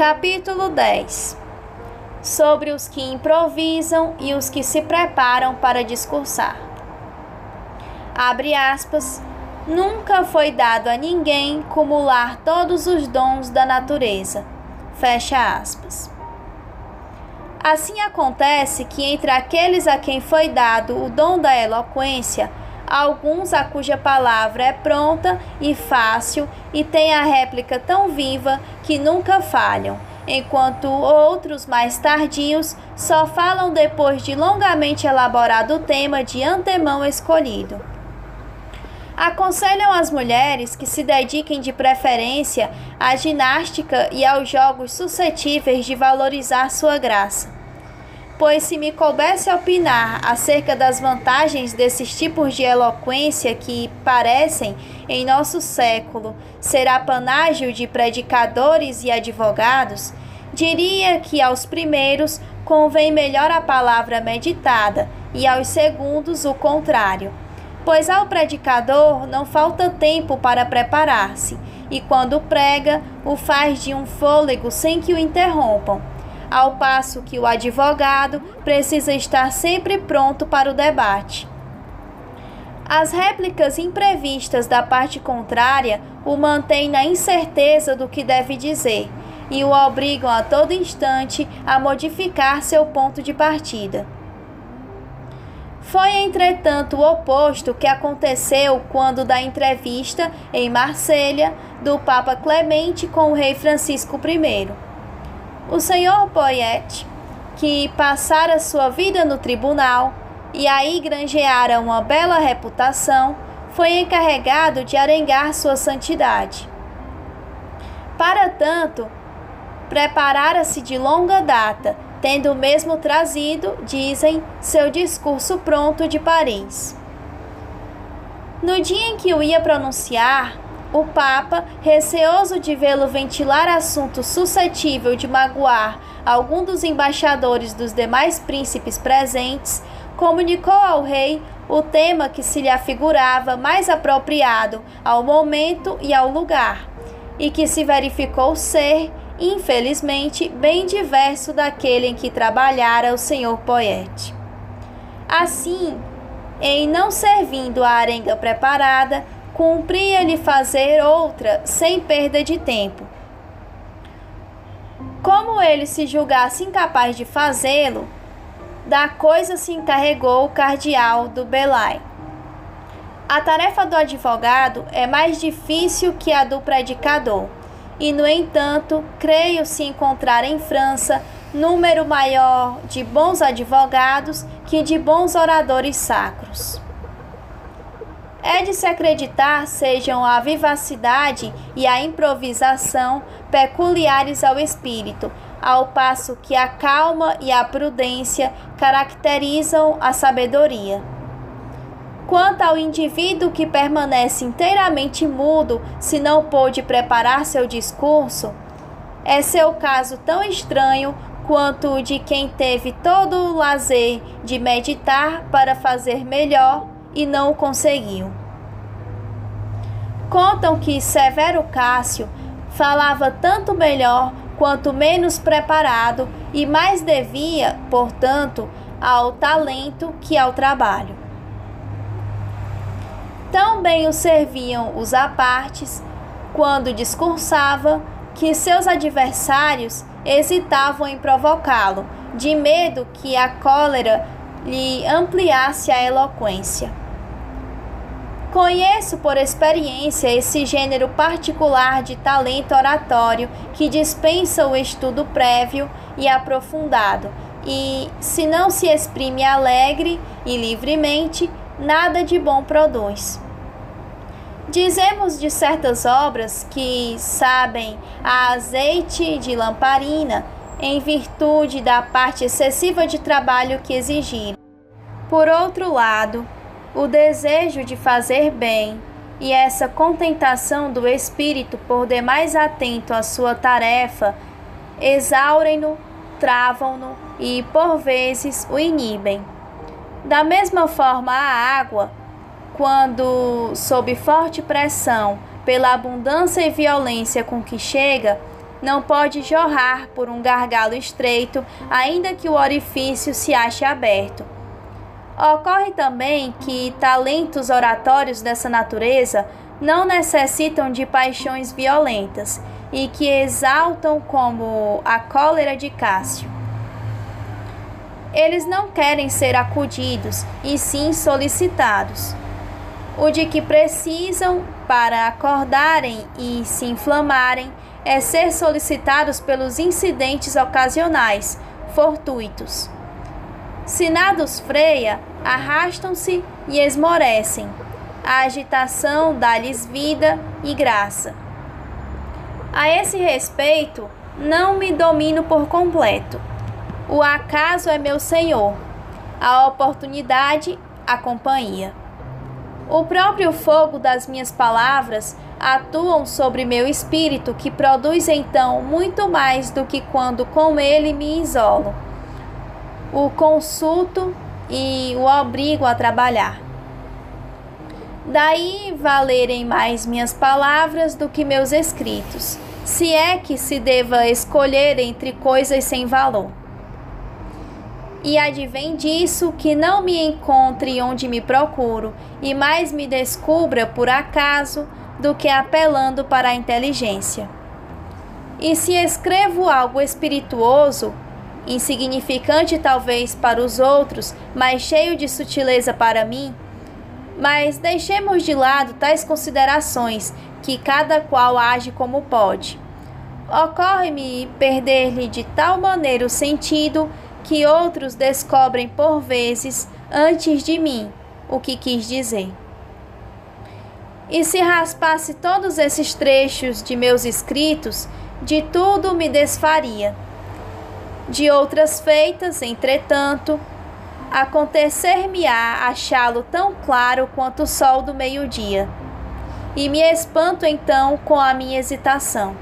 Capítulo 10 Sobre os que improvisam e os que se preparam para discursar. Abre aspas. Nunca foi dado a ninguém cumular todos os dons da natureza. Fecha aspas. Assim acontece que entre aqueles a quem foi dado o dom da eloquência, alguns a cuja palavra é pronta e fácil e tem a réplica tão viva que nunca falham, enquanto outros mais tardios só falam depois de longamente elaborado o tema de antemão escolhido. Aconselham as mulheres que se dediquem de preferência à ginástica e aos jogos suscetíveis de valorizar sua graça. Pois, se me coubesse opinar acerca das vantagens desses tipos de eloquência que parecem, em nosso século, ser apanágio de predicadores e advogados, diria que aos primeiros convém melhor a palavra meditada e aos segundos o contrário. Pois ao predicador não falta tempo para preparar-se, e quando prega, o faz de um fôlego sem que o interrompam, ao passo que o advogado precisa estar sempre pronto para o debate. As réplicas imprevistas da parte contrária o mantêm na incerteza do que deve dizer e o obrigam a todo instante a modificar seu ponto de partida. Foi, entretanto, o oposto que aconteceu quando da entrevista em Marselha do Papa Clemente com o rei Francisco I. O senhor Poyet, que passara sua vida no tribunal e aí granjeara uma bela reputação, foi encarregado de arengar sua santidade. Para tanto, preparara-se de longa data tendo mesmo trazido, dizem, seu discurso pronto de Paris. No dia em que o ia pronunciar, o Papa, receoso de vê-lo ventilar assunto suscetível de magoar algum dos embaixadores dos demais príncipes presentes, comunicou ao rei o tema que se lhe afigurava mais apropriado ao momento e ao lugar, e que se verificou ser infelizmente, bem diverso daquele em que trabalhara o senhor Poete. Assim, em não servindo a arenga preparada, cumpria-lhe fazer outra sem perda de tempo. Como ele se julgasse incapaz de fazê-lo, da coisa se encarregou o cardeal do Belay. A tarefa do advogado é mais difícil que a do predicador e, no entanto, creio se encontrar em França número maior de bons advogados que de bons oradores sacros. É de se acreditar sejam a vivacidade e a improvisação peculiares ao espírito, ao passo que a calma e a prudência caracterizam a sabedoria. Quanto ao indivíduo que permanece inteiramente mudo se não pôde preparar seu discurso, é seu caso tão estranho quanto o de quem teve todo o lazer de meditar para fazer melhor e não o conseguiu. Contam que Severo Cássio falava tanto melhor quanto menos preparado e mais devia, portanto, ao talento que ao trabalho. Tão bem o serviam os apartes, quando discursava, que seus adversários hesitavam em provocá-lo, de medo que a cólera lhe ampliasse a eloquência. Conheço por experiência esse gênero particular de talento oratório que dispensa o estudo prévio e aprofundado, e, se não se exprime alegre e livremente, nada de bom produz. Dizemos de certas obras que sabem a azeite de lamparina, em virtude da parte excessiva de trabalho que exigiram. Por outro lado, o desejo de fazer bem e essa contentação do espírito por demais atento à sua tarefa exaurem-no, travam-no e, por vezes, o inibem. Da mesma forma, a água, quando sob forte pressão pela abundância e violência com que chega, não pode jorrar por um gargalo estreito, ainda que o orifício se ache aberto. Ocorre também que talentos oratórios dessa natureza não necessitam de paixões violentas e que exaltam como a cólera de Cássio. Eles não querem ser acudidos, e sim solicitados. O de que precisam para acordarem e se inflamarem é ser solicitados pelos incidentes ocasionais, fortuitos. Se nada os freia, arrastam-se e esmorecem. A agitação dá-lhes vida e graça. A esse respeito, não me domino por completo. O acaso é meu senhor, a oportunidade, a companhia. O próprio fogo das minhas palavras atuam sobre meu espírito, que produz então muito mais do que quando com ele me isolo. O consulto e o obrigo a trabalhar. Daí valerem mais minhas palavras do que meus escritos, se é que se deva escolher entre coisas sem valor. E advém disso que não me encontre onde me procuro, e mais me descubra por acaso do que apelando para a inteligência. E se escrevo algo espirituoso, insignificante talvez para os outros, mas cheio de sutileza para mim, mas deixemos de lado tais considerações, que cada qual age como pode. Ocorre-me perder-lhe de tal maneira o sentido que outros descobrem por vezes antes de mim o que quis dizer. E se raspasse todos esses trechos de meus escritos, de tudo me desfaria. De outras feitas, entretanto, acontecer-me-á achá-lo tão claro quanto o sol do meio-dia. E me espanto então com a minha hesitação.